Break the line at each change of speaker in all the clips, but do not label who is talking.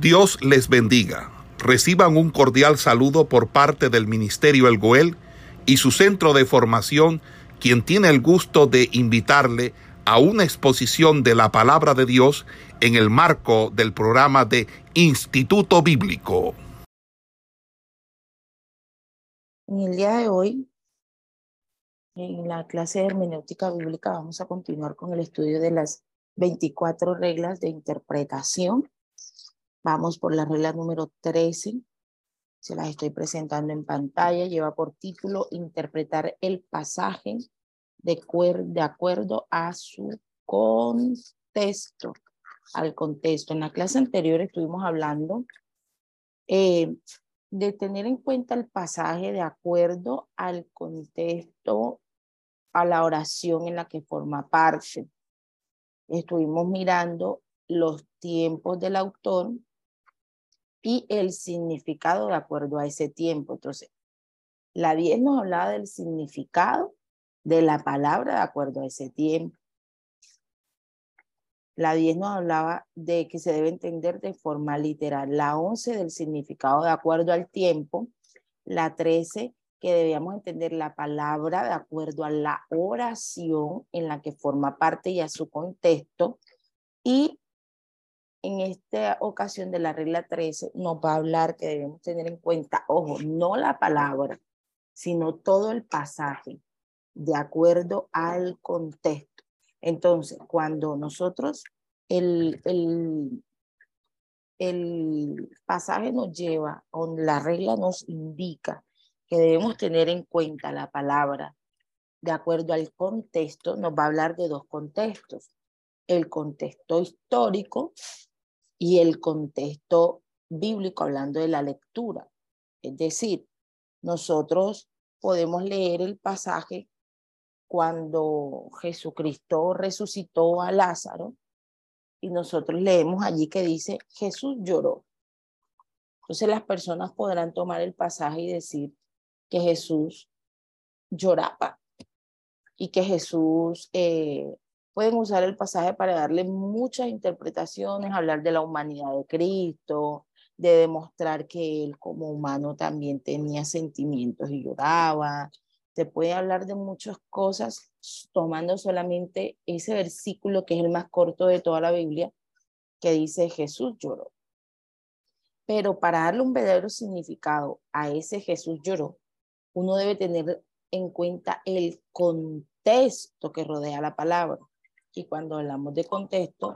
Dios les bendiga. Reciban un cordial saludo por parte del Ministerio El Goel y su centro de formación, quien tiene el gusto de invitarle a una exposición de la palabra de Dios en el marco del programa de Instituto Bíblico.
En el día de hoy, en la clase de hermenéutica bíblica, vamos a continuar con el estudio de las 24 reglas de interpretación Vamos por la regla número 13. Se las estoy presentando en pantalla. Lleva por título Interpretar el pasaje de, de acuerdo a su contexto. Al contexto. En la clase anterior estuvimos hablando eh, de tener en cuenta el pasaje de acuerdo al contexto, a la oración en la que forma parte. Estuvimos mirando los tiempos del autor, y el significado de acuerdo a ese tiempo. Entonces, la 10 nos hablaba del significado de la palabra de acuerdo a ese tiempo. La 10 nos hablaba de que se debe entender de forma literal. La 11 del significado de acuerdo al tiempo. La 13 que debíamos entender la palabra de acuerdo a la oración en la que forma parte y a su contexto. Y en esta ocasión de la regla 13 nos va a hablar que debemos tener en cuenta, ojo, no la palabra, sino todo el pasaje de acuerdo al contexto. Entonces, cuando nosotros el, el, el pasaje nos lleva, o la regla nos indica que debemos tener en cuenta la palabra de acuerdo al contexto, nos va a hablar de dos contextos. El contexto histórico y el contexto bíblico hablando de la lectura. Es decir, nosotros podemos leer el pasaje cuando Jesucristo resucitó a Lázaro y nosotros leemos allí que dice Jesús lloró. Entonces las personas podrán tomar el pasaje y decir que Jesús lloraba y que Jesús eh, pueden usar el pasaje para darle muchas interpretaciones, hablar de la humanidad de Cristo, de demostrar que él como humano también tenía sentimientos y lloraba. Se puede hablar de muchas cosas tomando solamente ese versículo que es el más corto de toda la Biblia, que dice Jesús lloró. Pero para darle un verdadero significado a ese Jesús lloró, uno debe tener en cuenta el contexto que rodea la palabra. Y cuando hablamos de contexto,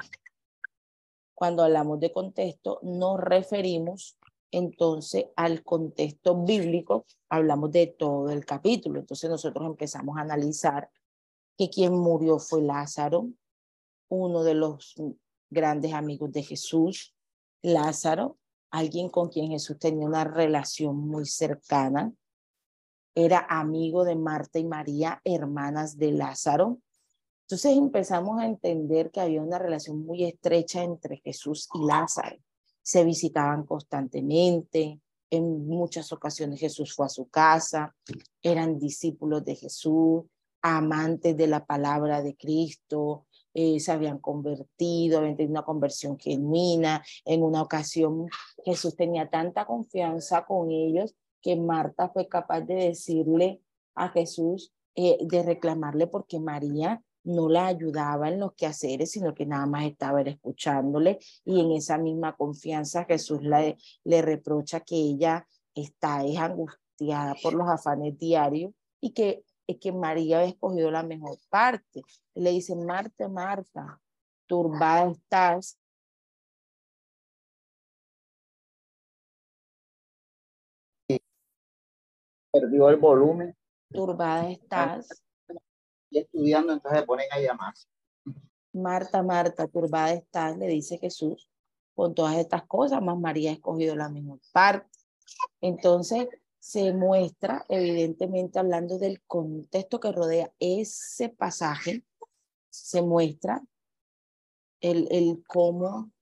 cuando hablamos de contexto, nos referimos entonces al contexto bíblico, hablamos de todo el capítulo. Entonces nosotros empezamos a analizar que quien murió fue Lázaro, uno de los grandes amigos de Jesús, Lázaro, alguien con quien Jesús tenía una relación muy cercana, era amigo de Marta y María, hermanas de Lázaro, entonces empezamos a entender que había una relación muy estrecha entre Jesús y Lázaro. Se visitaban constantemente, en muchas ocasiones Jesús fue a su casa, eran discípulos de Jesús, amantes de la palabra de Cristo, eh, se habían convertido, habían tenido una conversión genuina. En una ocasión Jesús tenía tanta confianza con ellos que Marta fue capaz de decirle a Jesús, eh, de reclamarle porque María no la ayudaba en los quehaceres, sino que nada más estaba escuchándole y en esa misma confianza Jesús le, le reprocha que ella está es angustiada por los afanes diarios y que, es que María había escogido la mejor parte. Le dice, Marta, Marta, turbada estás.
Perdió el volumen.
Turbada estás
y estudiando, entonces se ponen a llamar.
Marta, Marta, turbada estás, le dice Jesús, con todas estas cosas, más María ha escogido la mejor parte. Entonces, se muestra, evidentemente, hablando del contexto que rodea ese pasaje, se muestra el, el cómo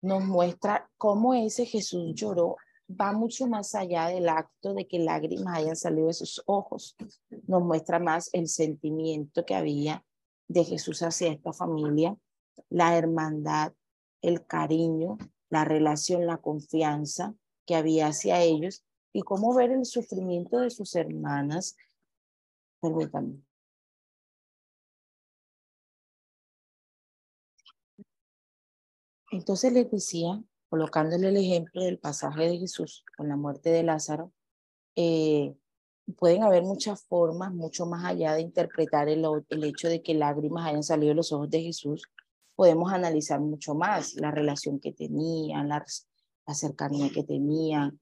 nos muestra cómo ese Jesús lloró va mucho más allá del acto de que lágrimas hayan salido de sus ojos. Nos muestra más el sentimiento que había de Jesús hacia esta familia, la hermandad el cariño, la relación, la confianza que había hacia ellos y cómo ver el sufrimiento de sus hermanas. Permítanme. Entonces les decía, colocándole el ejemplo del pasaje de Jesús con la muerte de Lázaro, eh, pueden haber muchas formas, mucho más allá de interpretar el, hecho de que lágrimas hayan salido de los ojos de Jesús, podemos analizar mucho más la relación que tenían, la, la cercanía que tenían,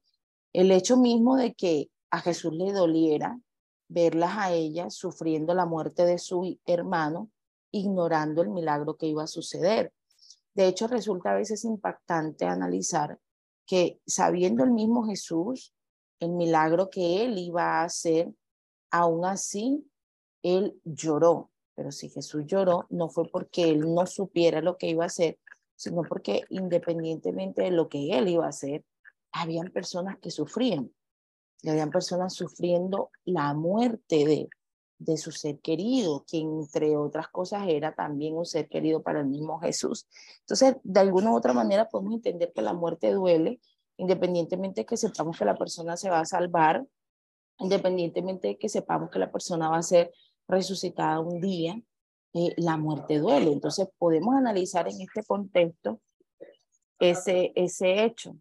el hecho mismo de que a Jesús le doliera verlas a ellas sufriendo la muerte de su hermano, ignorando el milagro que iba a suceder. De hecho, resulta a veces impactante analizar que sabiendo el mismo Jesús el milagro que él iba a hacer, aún así él lloró. Pero si Jesús lloró, no fue porque él no supiera lo que iba a hacer, sino porque independientemente de lo que él iba a hacer, habían personas que sufrían. Y habían personas sufriendo la muerte de, de su ser querido, quien entre otras cosas era también un ser querido para el mismo Jesús. Entonces, de alguna u otra manera podemos entender que la muerte duele, independientemente de que sepamos que la persona se va a salvar, independientemente de que sepamos que la persona va a ser resucitada un día, eh, la muerte duele. Entonces, podemos analizar en este contexto ese, ese hecho.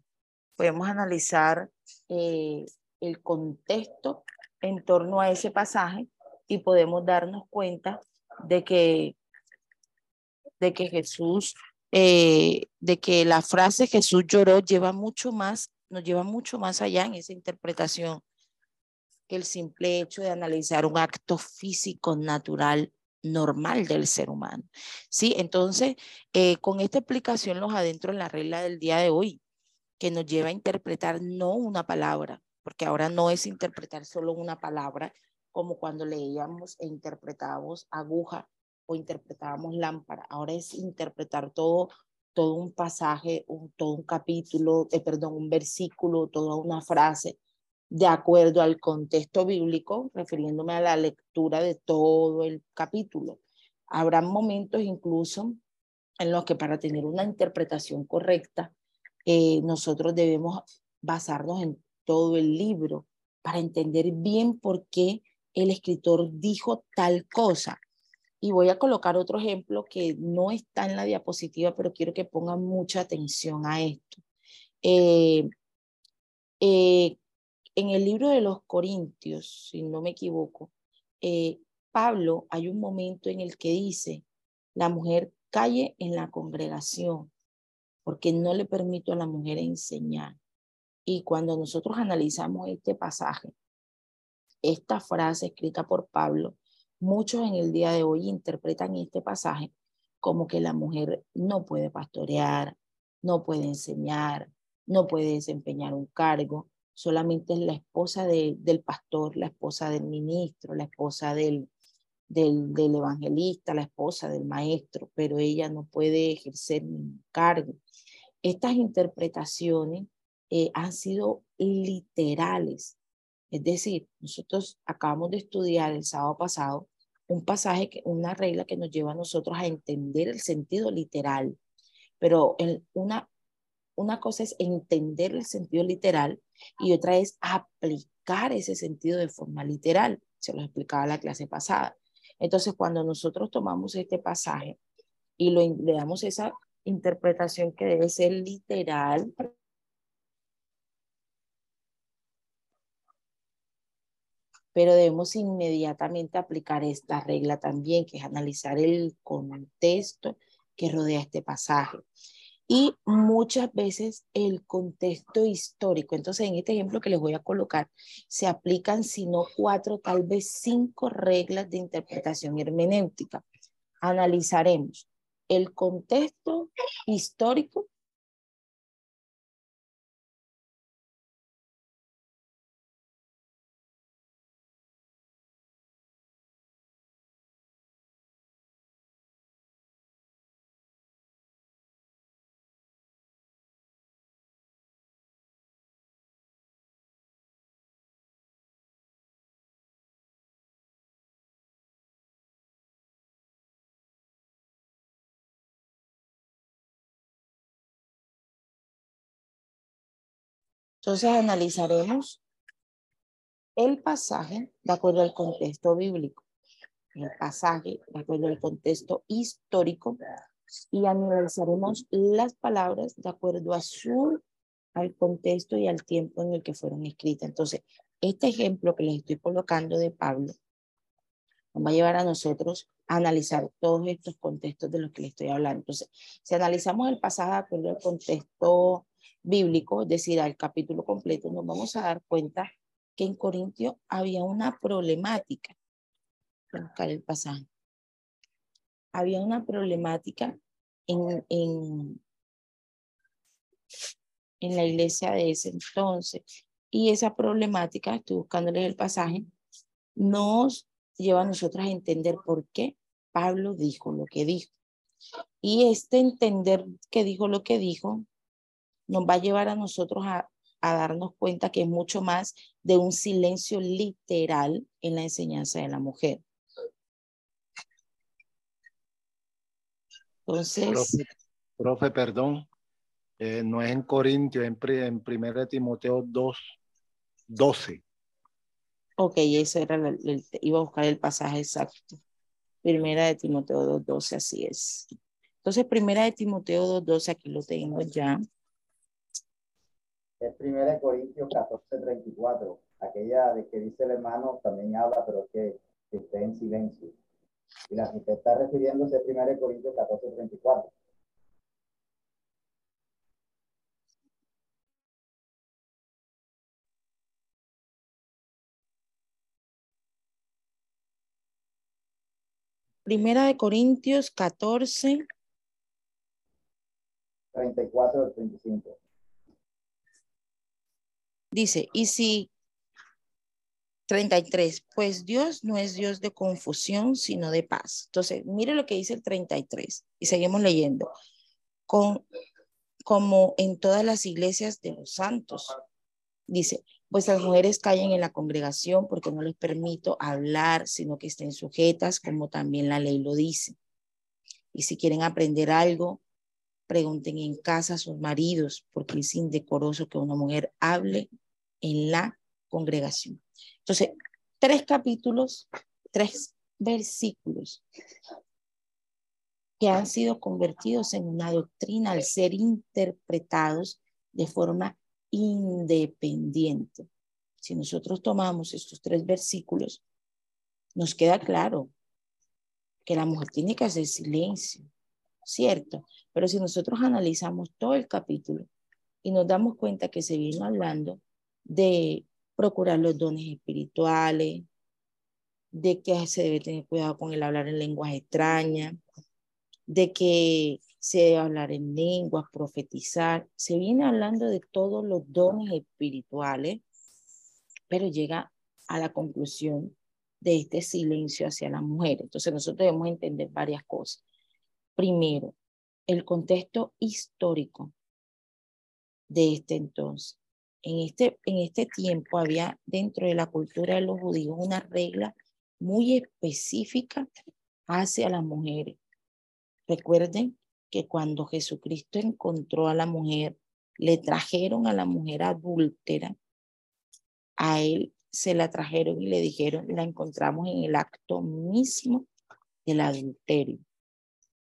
Podemos analizar eh, el contexto en torno a ese pasaje y podemos darnos cuenta de que, de que Jesús, eh, de que la frase Jesús lloró lleva mucho más, nos lleva mucho más allá en esa interpretación que el simple hecho de analizar un acto físico natural normal del ser humano. ¿Sí? Entonces, eh, con esta explicación los adentro en la regla del día de hoy, que nos lleva a interpretar no una palabra, porque ahora no es interpretar solo una palabra, como cuando leíamos e interpretábamos aguja o interpretábamos lámpara. Ahora es interpretar todo, todo un pasaje, un, todo un capítulo, eh, perdón, un versículo, toda una frase, de acuerdo al contexto bíblico, refiriéndome a la lectura de todo el capítulo. Habrá momentos incluso en los que para tener una interpretación correcta, eh, nosotros debemos basarnos en todo el libro para entender bien por qué el escritor dijo tal cosa. Y voy a colocar otro ejemplo que no está en la diapositiva, pero quiero que pongan mucha atención a esto. Eh, eh, en el libro de los Corintios, si no me equivoco, eh, Pablo hay un momento en el que dice, la mujer calle en la congregación, porque no le permito a la mujer enseñar. Y cuando nosotros analizamos este pasaje, esta frase escrita por Pablo, muchos en el día de hoy interpretan este pasaje como que la mujer no puede pastorear, no puede enseñar, no puede desempeñar un cargo, solamente es la esposa del pastor, la esposa del ministro, la esposa del, del, evangelista, la esposa del maestro, pero ella no puede ejercer ningún cargo. Estas interpretaciones eh, han sido literales es decir, nosotros acabamos de estudiar el sábado pasado un pasaje, que, una regla que nos lleva a nosotros a entender el sentido literal, pero una, una cosa es entender el sentido literal y otra es aplicar ese sentido de forma literal. Se lo explicaba la clase pasada. Entonces, cuando nosotros tomamos este pasaje y lo, le damos esa interpretación que debe ser literal, pero debemos inmediatamente aplicar esta regla también, que es analizar el contexto que rodea este pasaje. Y muchas veces el contexto histórico. Entonces, en este ejemplo que les voy a colocar, se aplican, si no cuatro, tal vez cinco reglas de interpretación hermenéutica. Analizaremos el contexto histórico Entonces analizaremos el pasaje de acuerdo al contexto bíblico, el pasaje de acuerdo al contexto histórico y analizaremos las palabras de acuerdo a su al contexto y al tiempo en el que fueron escritas. Entonces, este ejemplo que les estoy colocando de Pablo nos va a llevar a nosotros a analizar todos estos contextos de los que les estoy hablando. Entonces, si analizamos el pasaje de acuerdo al contexto bíblico, es decir, al capítulo completo, nos vamos a dar cuenta que en Corintio había una problemática. Buscar el pasaje. Había una problemática en, en, en la iglesia de ese entonces. Y esa problemática, estoy buscándoles el pasaje, nos lleva a nosotros a entender por qué Pablo dijo lo que dijo. Y este entender que dijo lo que dijo nos va a llevar a nosotros a, a darnos cuenta que es mucho más de un silencio literal en la enseñanza de la mujer. Entonces...
Profe, profe perdón, eh, no es en Corintios, en, en 1 Timoteo 2, 12.
Ok, eso era, el, el, iba a buscar el pasaje exacto. Primera de Timoteo 2.12, así es. Entonces, primera de Timoteo 2.12, aquí lo tengo ya.
Es primera de Corintios 14.34. Aquella de que dice el hermano también habla, pero que, que esté en silencio. Y la que está refiriéndose a primera de Corintios 14.34.
Primera de Corintios 14.
34 al 35.
Dice, y si 33, pues Dios no es Dios de confusión, sino de paz. Entonces, mire lo que dice el 33 y seguimos leyendo. Con, como en todas las iglesias de los santos. Dice, pues las mujeres callen en la congregación porque no les permito hablar, sino que estén sujetas, como también la ley lo dice. Y si quieren aprender algo, pregunten en casa a sus maridos, porque es indecoroso que una mujer hable en la congregación. Entonces, tres capítulos, tres versículos que han sido convertidos en una doctrina al ser interpretados de forma independiente. Si nosotros tomamos estos tres versículos, nos queda claro que la mujer tiene que hacer silencio, ¿cierto? Pero si nosotros analizamos todo el capítulo y nos damos cuenta que se vino hablando de procurar los dones espirituales, de que se debe tener cuidado con el hablar en lenguas extrañas, de que se debe hablar en lenguas, profetizar. Se viene hablando de todos los dones espirituales, pero llega a la conclusión de este silencio hacia la mujer. Entonces nosotros debemos entender varias cosas. Primero, el contexto histórico de este entonces. En este, en este tiempo había dentro de la cultura de los judíos una regla muy específica hacia las mujeres. Recuerden que cuando Jesucristo encontró a la mujer, le trajeron a la mujer adúltera, a él se la trajeron y le dijeron, la encontramos en el acto mismo del adulterio.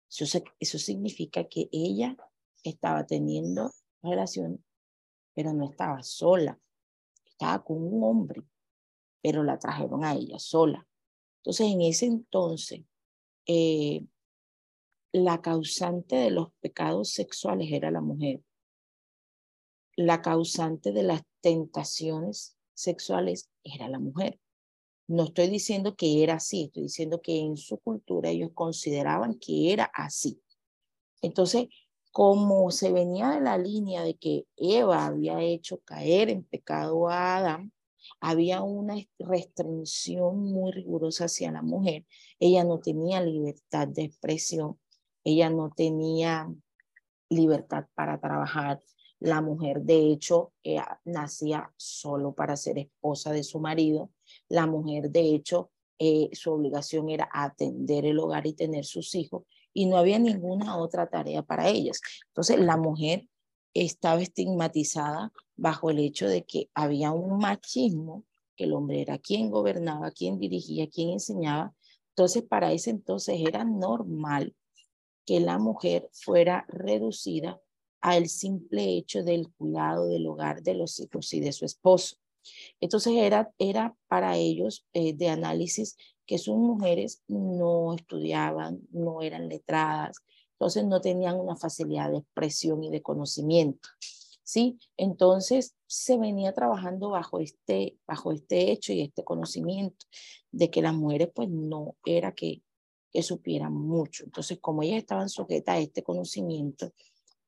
Eso, eso significa que ella estaba teniendo relación, pero no estaba sola, estaba con un hombre, pero la trajeron a ella sola. Entonces, en ese entonces, eh, la causante de los pecados sexuales era la mujer. La causante de las tentaciones sexuales era la mujer. No estoy diciendo que era así, estoy diciendo que en su cultura ellos consideraban que era así. Entonces, como se venía de la línea de que Eva había hecho caer en pecado a Adán, había una restricción muy rigurosa hacia la mujer. Ella no tenía libertad de expresión ella no tenía libertad para trabajar. La mujer, de hecho, nacía solo para ser esposa de su marido. La mujer, de hecho, eh, su obligación era atender el hogar y tener sus hijos y no había ninguna otra tarea para ellas. Entonces, la mujer estaba estigmatizada bajo el hecho de que había un machismo, que el hombre era quien gobernaba, quien dirigía, quien enseñaba. Entonces, para ese entonces era normal que la mujer fuera reducida al simple hecho del cuidado del hogar de los hijos y de su esposo. Entonces era, era para ellos eh, de análisis que sus mujeres no estudiaban, no eran letradas, entonces no tenían una facilidad de expresión y de conocimiento. ¿sí? Entonces se venía trabajando bajo este, bajo este hecho y este conocimiento de que las mujeres pues no era que, que supieran mucho. Entonces como ellas estaban sujetas a este conocimiento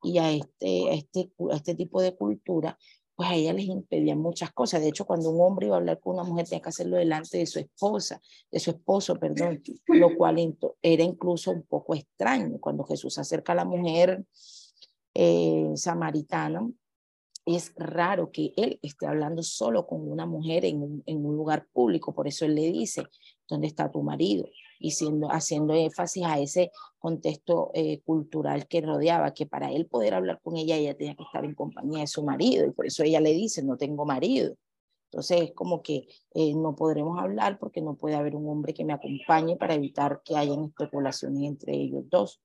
y a este, a este, a este tipo de cultura, pues a ella les impedían muchas cosas. De hecho, cuando un hombre iba a hablar con una mujer, tenía que hacerlo delante de su esposa, de su esposo, perdón, lo cual era incluso un poco extraño. Cuando Jesús acerca a la mujer eh, samaritana, es raro que él esté hablando solo con una mujer en un, en un lugar público. Por eso él le dice, ¿dónde está tu marido? Y siendo, haciendo énfasis a ese contexto eh, cultural que rodeaba, que para él poder hablar con ella, ella tenía que estar en compañía de su marido, y por eso ella le dice, no tengo marido. Entonces es como que eh, no podremos hablar porque no puede haber un hombre que me acompañe para evitar que hayan especulaciones entre ellos dos.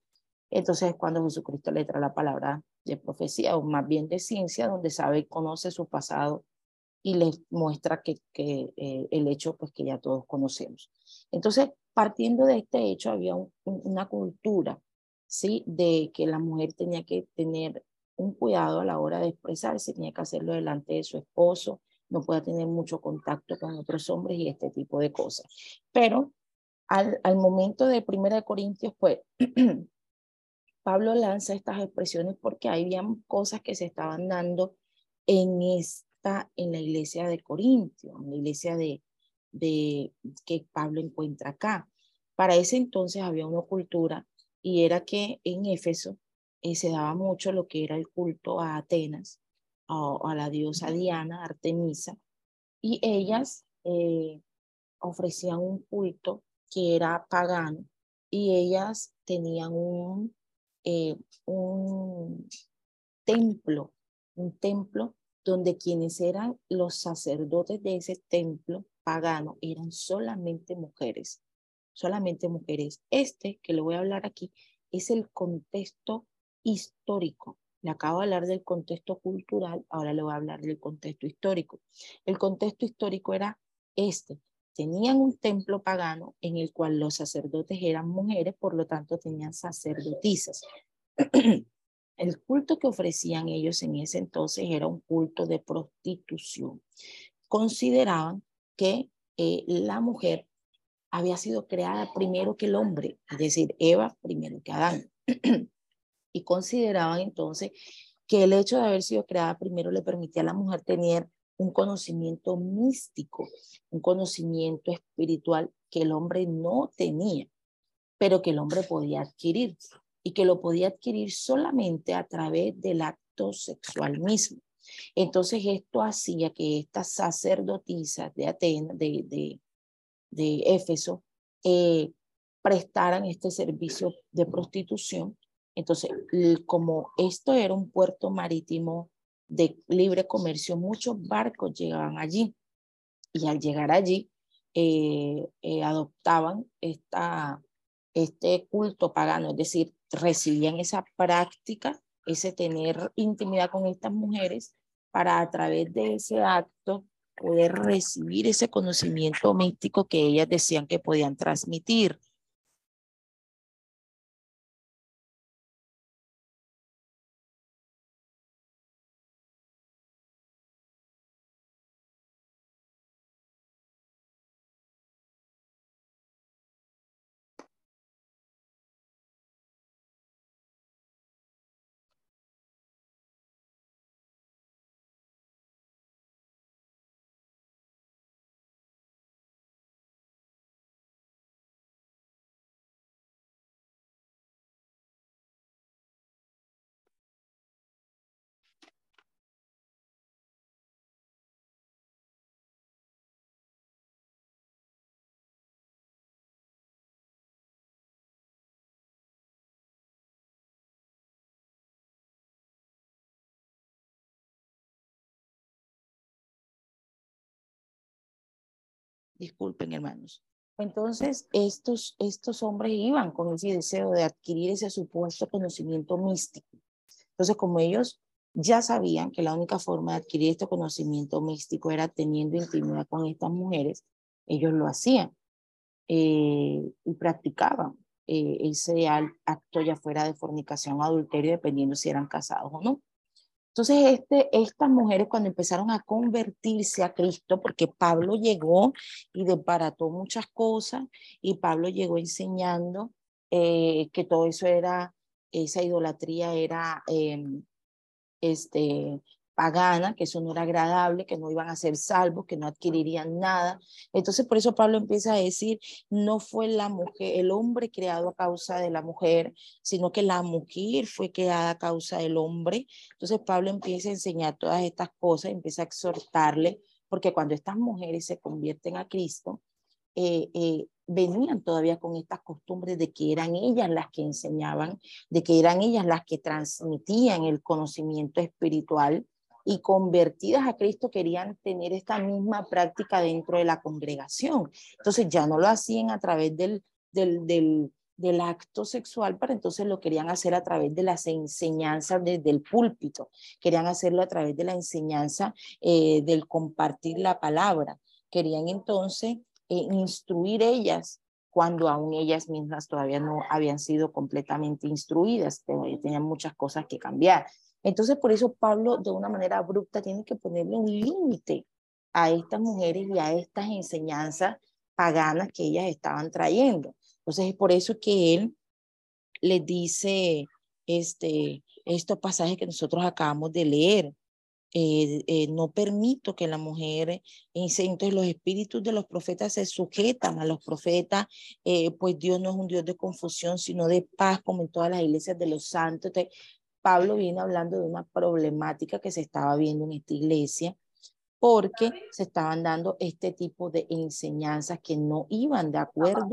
Entonces es cuando Jesucristo le trae la palabra de profecía, o más bien de ciencia, donde sabe y conoce su pasado y les muestra que, que eh, el hecho pues que ya todos conocemos. Entonces, partiendo de este hecho, había una cultura, ¿sí? De que la mujer tenía que tener un cuidado a la hora de expresarse, tenía que hacerlo delante de su esposo, no podía tener mucho contacto con otros hombres y este tipo de cosas. Pero al, al momento de Primera de Corintios, pues, Pablo lanza estas expresiones porque había cosas que se estaban dando en, en la iglesia de Corintio, en la iglesia de, de que Pablo encuentra acá. Para ese entonces había una cultura y era que en Éfeso eh, se daba mucho lo que era el culto a Atenas, a, a la diosa Diana, Artemisa, y ellas eh, ofrecían un culto que era pagano y ellas tenían un, eh, un templo, un templo donde quienes eran los sacerdotes de ese templo pagano eran solamente mujeres, solamente mujeres. Este que le voy a hablar aquí es el contexto histórico. Le acabo de hablar del contexto cultural, ahora le voy a hablar del contexto histórico. El contexto histórico era este. Tenían un templo pagano en el cual los sacerdotes eran mujeres, por lo tanto tenían sacerdotisas. El culto que ofrecían ellos en ese entonces era un culto de prostitución. Consideraban que eh, la mujer había sido creada primero que el hombre, es decir, Eva primero que Adán. y consideraban entonces que el hecho de haber sido creada primero le permitía a la mujer tener un conocimiento místico, un conocimiento espiritual que el hombre no tenía, pero que el hombre podía adquirir y que lo podía adquirir solamente a través del acto sexual mismo. Entonces esto hacía que estas sacerdotisas de Atenas, de, de, de Éfeso, eh, prestaran este servicio de prostitución. Entonces, como esto era un puerto marítimo de libre comercio, muchos barcos llegaban allí y al llegar allí eh, eh, adoptaban esta, este culto pagano, es decir, recibían esa práctica, ese tener intimidad con estas mujeres para a través de ese acto poder recibir ese conocimiento místico que ellas decían que podían transmitir. Disculpen, hermanos. Entonces, estos, estos hombres iban con ese deseo de adquirir ese supuesto conocimiento místico. Entonces, como ellos ya sabían que la única forma de adquirir este conocimiento místico era teniendo intimidad con estas mujeres, ellos lo hacían eh, y practicaban eh, ese acto ya fuera de fornicación o adulterio, dependiendo si eran casados o no. Entonces, este, estas mujeres cuando empezaron a convertirse a Cristo, porque Pablo llegó y desbarató muchas cosas, y Pablo llegó enseñando eh, que todo eso era, esa idolatría era em, este, pagana, que eso no era agradable, que no iban a ser salvos, que no adquirirían nada. Entonces, por eso Pablo empieza a decir, no fue la mujer, el hombre creado a causa de la mujer, sino que la mujer fue creada a causa del hombre. Entonces, Pablo empieza a enseñar todas estas cosas, empieza a exhortarle, porque cuando estas mujeres se convierten a Cristo, eh, eh, venían todavía con estas costumbres de que eran ellas las que enseñaban, de que eran ellas las que transmitían el conocimiento espiritual y convertidas a Cristo querían tener esta misma práctica dentro de la congregación. Entonces ya no lo hacían a través del, del, del, del acto sexual, pero entonces lo querían hacer a través de las enseñanzas desde el púlpito, querían hacerlo a través de la enseñanza eh, del compartir la palabra. Querían entonces eh, instruir ellas cuando aún ellas mismas todavía no habían sido completamente instruidas, tenían muchas cosas que cambiar. Entonces, por eso Pablo, de una manera abrupta, tiene que ponerle un límite a estas mujeres y a estas enseñanzas paganas que ellas estaban trayendo. Entonces, es por eso que él les dice este, estos pasajes que nosotros acabamos de leer. Eh, eh, no permito que la mujer entonces los espíritus de los profetas se sujetan a los profetas, eh, pues Dios no es un Dios de confusión, sino de paz, como en todas las iglesias de los santos. Pablo viene hablando de una problemática que se estaba viendo en esta iglesia porque se estaban dando este tipo de enseñanzas que no iban de acuerdo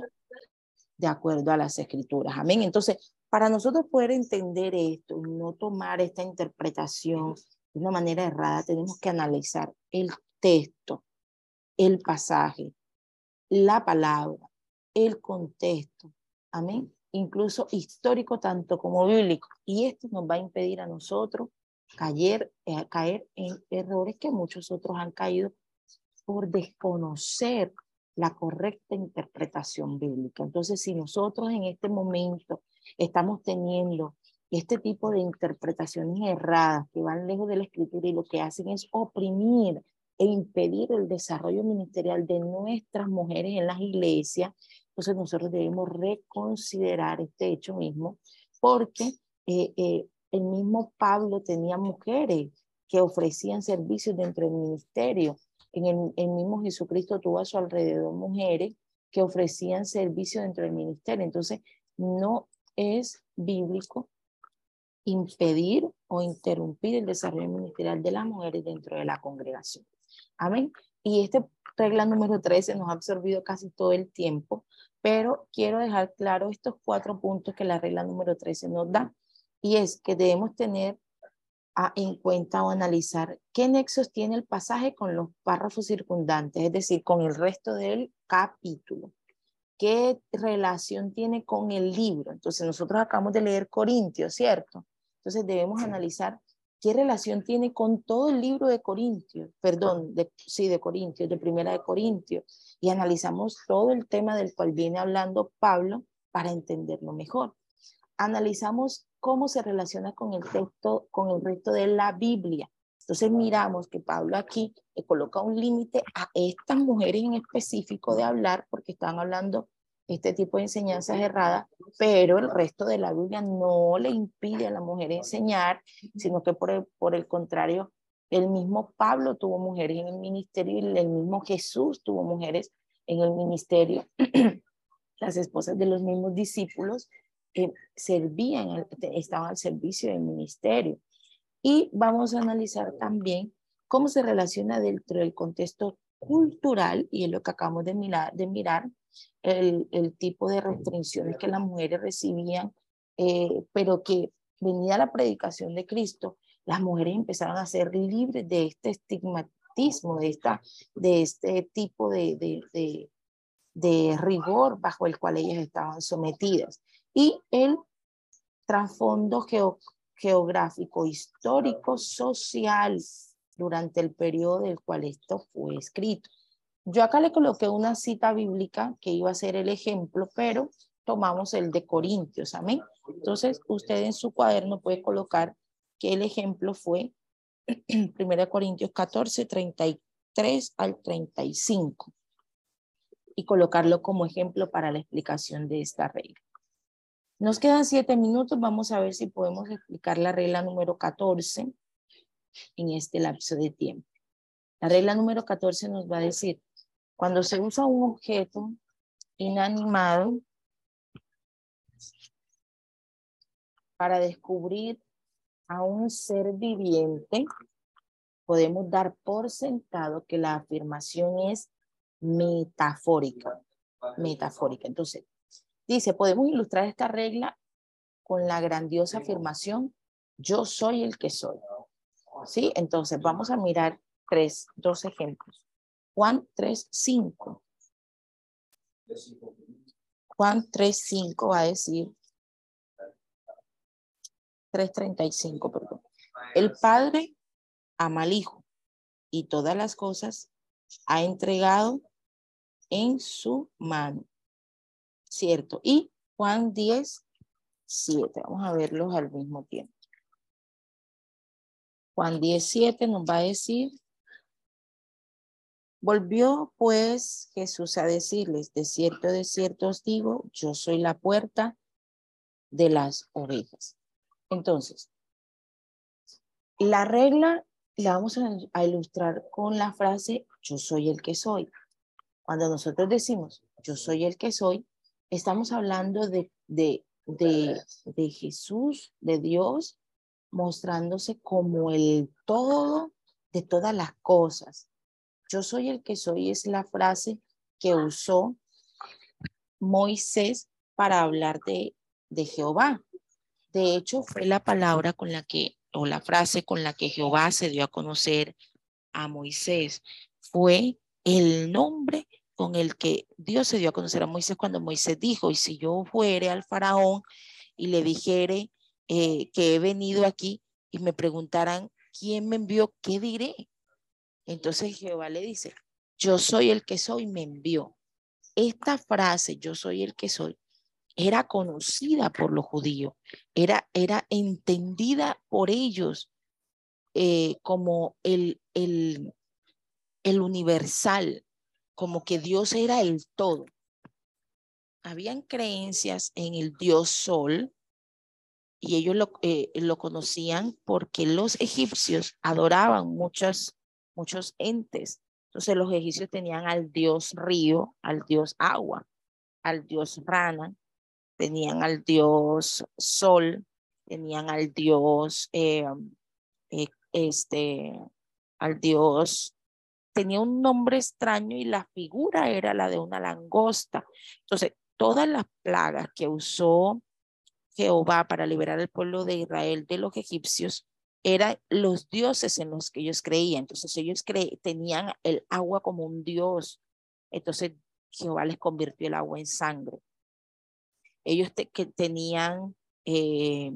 de acuerdo a las escrituras. Amén. Entonces, para nosotros poder entender esto, no tomar esta interpretación de una manera errada, tenemos que analizar el texto, el pasaje, la palabra, el contexto. Amén incluso histórico tanto como bíblico. Y esto nos va a impedir a nosotros caer, eh, caer en errores que muchos otros han caído por desconocer la correcta interpretación bíblica. Entonces, si nosotros en este momento estamos teniendo este tipo de interpretaciones erradas que van lejos de la escritura y lo que hacen es oprimir e impedir el desarrollo ministerial de nuestras mujeres en las iglesias, entonces nosotros debemos reconsiderar este hecho mismo porque eh, eh, el mismo Pablo tenía mujeres que ofrecían servicios dentro del ministerio. En el, el, mismo Jesucristo tuvo a su alrededor mujeres que ofrecían servicios dentro del ministerio. Entonces, no es bíblico impedir o interrumpir el desarrollo ministerial de las mujeres dentro de la congregación. Amén. Y esta regla número 13 nos ha absorbido casi todo el tiempo, pero quiero dejar claro estos cuatro puntos que la regla número 13 nos da, y es que debemos tener en cuenta o analizar qué nexos tiene el pasaje con los párrafos circundantes, es decir, con el resto del capítulo. ¿Qué relación tiene con el libro? Entonces, nosotros acabamos de leer Corintios, ¿cierto? Entonces, debemos analizar qué relación tiene con todo el libro de Corintios, perdón, sí, de Corintios, de Primera de Corintios, y analizamos todo el tema del cual viene hablando Pablo para entenderlo mejor. Analizamos cómo se relaciona con el texto, con el resto de la Biblia. Entonces miramos que Pablo aquí coloca un límite a estas mujeres en específico de hablar, porque están hablando este tipo de enseñanzas erradas, pero el resto de la Biblia no le impide a la mujer enseñar, sino que por el, por el contrario, el mismo Pablo tuvo mujeres en el ministerio y el mismo Jesús tuvo mujeres en el ministerio. Las esposas de los mismos discípulos eh, servían, estaban al servicio del ministerio. Y vamos a analizar también cómo se relaciona dentro del contexto cultural, y es lo que acabamos de mirar, de mirar el, el tipo de restricciones que las mujeres recibían, eh, pero que venía la predicación de Cristo, las mujeres empezaron a ser libres de este estigma, fanatismo, de, esta, de este tipo de, de, de rigor bajo el cual ellas estaban sometidas. Y el trasfondo geográfico, histórico, social durante el periodo del cual esto fue escrito. Yo acá le coloqué una cita bíblica que iba a ser el ejemplo, pero tomamos el de Corintios, amén. Entonces, usted en su cuaderno puede colocar que el ejemplo fue 1 Corintios 14, 33 al 35 y colocarlo como ejemplo para la explicación de esta regla. Nos quedan siete minutos, vamos a ver si podemos explicar la regla número 14 en este lapso de tiempo. La regla número 14 nos va a decir, cuando se usa un objeto inanimado para descubrir a un ser viviente, podemos dar por sentado que la afirmación es metafórica. Metafórica. Entonces, dice, podemos ilustrar esta regla con la grandiosa afirmación, yo soy el que soy. ¿Sí? Entonces, vamos a mirar tres, dos ejemplos. Juan 3, 5. Juan 3, 5 va a decir, 3.35, perdón. El Padre ama al Hijo y todas las cosas ha entregado en su mano. ¿Cierto? Y Juan 10, 7. Vamos a verlos al mismo tiempo. Juan 17 nos va a decir, volvió pues Jesús a decirles, de cierto, de cierto os digo, yo soy la puerta de las ovejas. Entonces, la regla la vamos a, ilustrar con la frase, yo soy el que soy. Cuando nosotros decimos, yo soy el que soy, estamos hablando de, de, de, de Jesús, de Dios, mostrándose como el todo de todas las cosas. Yo soy el que soy es la frase que usó Moisés para hablar de, de Jehová. De hecho, fue la palabra con la que, o la frase con la que Jehová se dio a conocer a Moisés. Fue el nombre con el que Dios se dio a conocer a Moisés cuando Moisés dijo, y si yo fuere al faraón y le dijere eh, que he venido aquí y me preguntaran quién me envió, ¿qué diré? Entonces Jehová le dice, yo soy el que soy, me envió. Esta frase, yo soy el que soy, era conocida por los judíos, era, era entendida por ellos eh, como el, el, el universal, como que Dios era el todo. Habían creencias en el Dios Sol y ellos lo, eh, lo conocían porque los egipcios adoraban muchos, muchos entes. Entonces los egipcios tenían al Dios río, al Dios agua, al Dios rana, tenían al dios Sol, tenían al dios, eh, eh, este, al dios, tenía un nombre extraño y la figura era la de una langosta. Entonces, todas las plagas que usó Jehová para liberar al pueblo de Israel de los egipcios eran los dioses en los que ellos creían. Entonces ellos tenían el agua como un dios. Entonces Jehová les convirtió el agua en sangre ellos que tenían eh,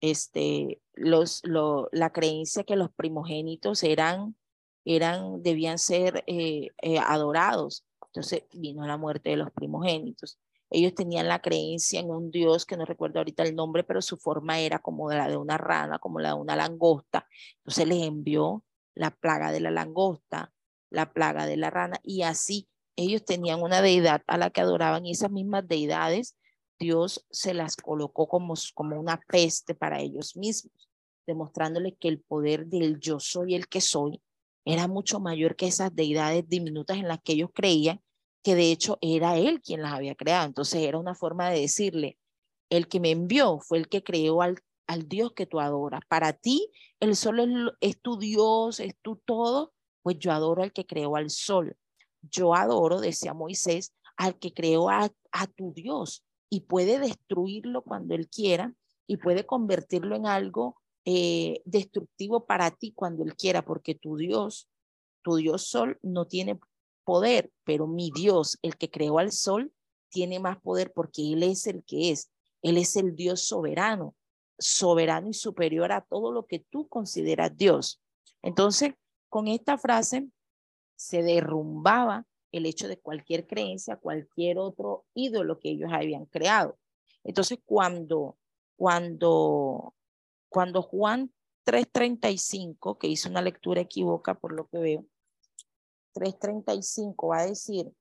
este, los, la creencia que los primogénitos eran, eran debían ser eh, eh, adorados. Entonces vino la muerte de los primogénitos. Ellos tenían la creencia en un Dios que no recuerdo ahorita el nombre, pero su forma era como la de una rana, como la de una langosta. Entonces les envió la plaga de la langosta, la plaga de la rana, y así ellos tenían una deidad a la que adoraban y esas mismas deidades Dios se las colocó como, como una peste para ellos mismos, demostrándole que el poder del yo soy el que soy era mucho mayor que esas deidades diminutas en las que ellos creían, que de hecho era Él quien las había creado. Entonces era una forma de decirle, el que me envió fue el que creó al, al Dios que tú adoras. Para ti, el sol es, tu Dios, es tu todo, pues yo adoro al que creó al sol. Yo adoro, decía Moisés, al que creó a, a tu Dios y puede destruirlo cuando él quiera y puede convertirlo en algo eh, destructivo para ti cuando él quiera, porque tu Dios, tu Dios Sol no tiene poder, pero mi Dios, el que creó al Sol, tiene más poder porque Él es el que es. Él es el Dios soberano, soberano y superior a todo lo que tú consideras Dios. Entonces, con esta frase se derrumbaba el hecho de cualquier creencia, cualquier otro ídolo que ellos habían creado. Entonces, cuando, cuando, cuando Juan 3.35, que hizo una lectura equivoca por lo que veo, 3.35 va a decir,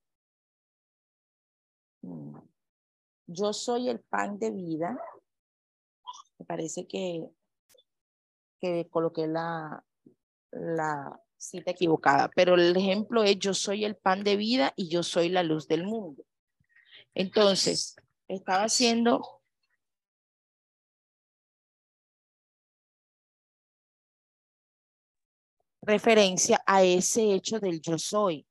mm, yo soy el pan de vida. Me parece que, que coloqué la, la cita equivocada, pero el ejemplo es yo soy el pan de vida y yo soy la luz del mundo. Entonces, estaba haciendo referencia a ese hecho del yo soy.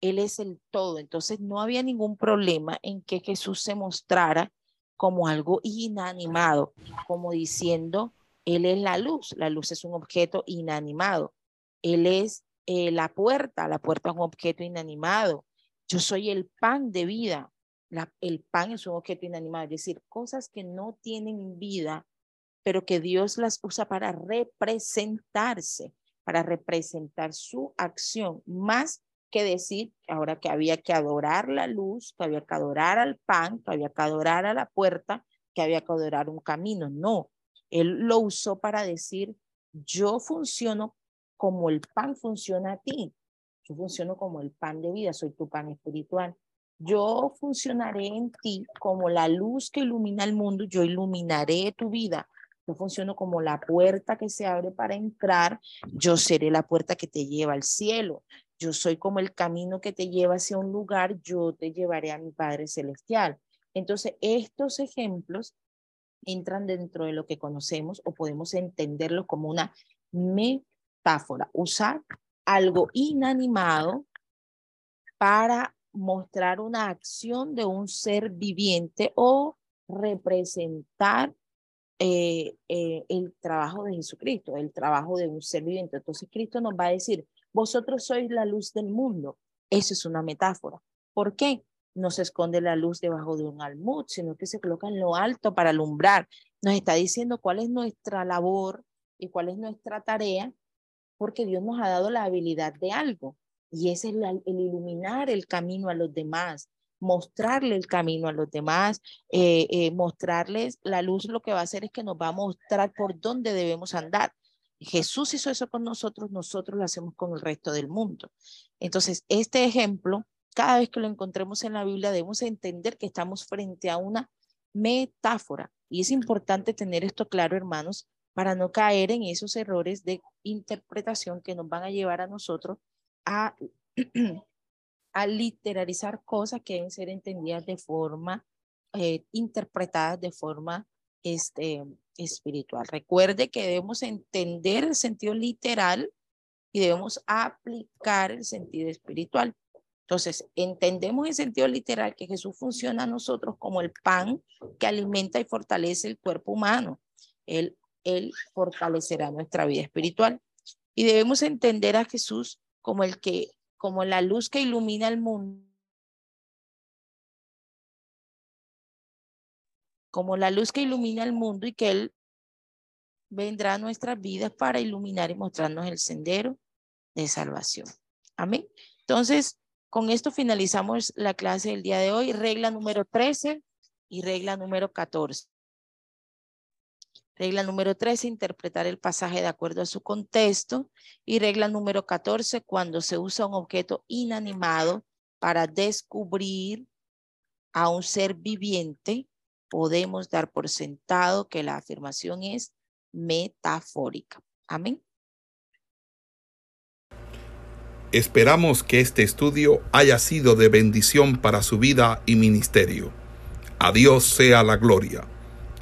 Él es el todo. Entonces no había ningún problema en que Jesús se mostrara como algo inanimado, como diciendo, Él es la luz. La luz es un objeto inanimado. Él es eh, la puerta. La puerta es un objeto inanimado. Yo soy el pan de vida. el pan es un objeto inanimado. Es decir, cosas que no tienen vida, pero que Dios las usa para representarse para representar su acción, más que decir ahora que había que adorar la luz, que había que adorar al pan, que había que adorar a la puerta, que había que adorar un camino. No, él lo usó para decir, yo funciono como el pan funciona a ti. Yo funciono como el pan de vida, soy tu pan espiritual. Yo funcionaré en ti como la luz que ilumina el mundo, yo iluminaré tu vida. Yo funciono como la puerta que se abre para entrar. Yo seré la puerta que te lleva al cielo. Yo soy como el camino que te lleva hacia un lugar. Yo te llevaré a mi Padre Celestial. Entonces, estos ejemplos entran dentro de lo que conocemos o podemos entenderlo como una metáfora. Usar algo inanimado para mostrar una acción de un ser viviente o representar eh, eh, el trabajo de Jesucristo, el trabajo de un ser viviente. Entonces Cristo nos va a decir, vosotros sois la luz del mundo. Eso es una metáfora. ¿Por qué? No se esconde la luz debajo de un almud, sino que se coloca en lo alto para alumbrar. Nos está diciendo cuál es nuestra labor y cuál es nuestra tarea, porque Dios nos ha dado la habilidad de algo. Y ese es el iluminar el camino a los demás, mostrarle el camino a los demás, eh, eh, mostrarles la luz, lo que va a hacer es que nos va a mostrar por dónde debemos andar. Jesús hizo eso con nosotros, nosotros lo hacemos con el resto del mundo. Entonces, este ejemplo, cada vez que lo encontremos en la Biblia, debemos entender que estamos frente a una metáfora. Y es importante tener esto claro, hermanos, para no caer en esos errores de interpretación que nos van a llevar a nosotros a a literalizar cosas que deben ser entendidas de forma, eh, interpretadas de forma este, espiritual. Recuerde que debemos entender el sentido literal y debemos aplicar el sentido espiritual. Entonces, entendemos en sentido literal que Jesús funciona a nosotros como el pan que alimenta y fortalece el cuerpo humano. Él, él fortalecerá nuestra vida espiritual. Y debemos entender a Jesús como el que como la luz que ilumina el mundo, como la luz que ilumina el mundo y que Él vendrá a nuestras vidas para iluminar y mostrarnos el sendero de salvación. Amén. Entonces, con esto finalizamos la clase del día de hoy, regla número 13 y regla número 14. Regla número 13, interpretar el pasaje de acuerdo a su contexto. Y regla número 14, cuando se usa un objeto inanimado para descubrir a un ser viviente, podemos dar por sentado que la afirmación es metafórica. Amén.
Esperamos que este estudio haya sido de bendición para su vida y ministerio. A Dios sea la gloria.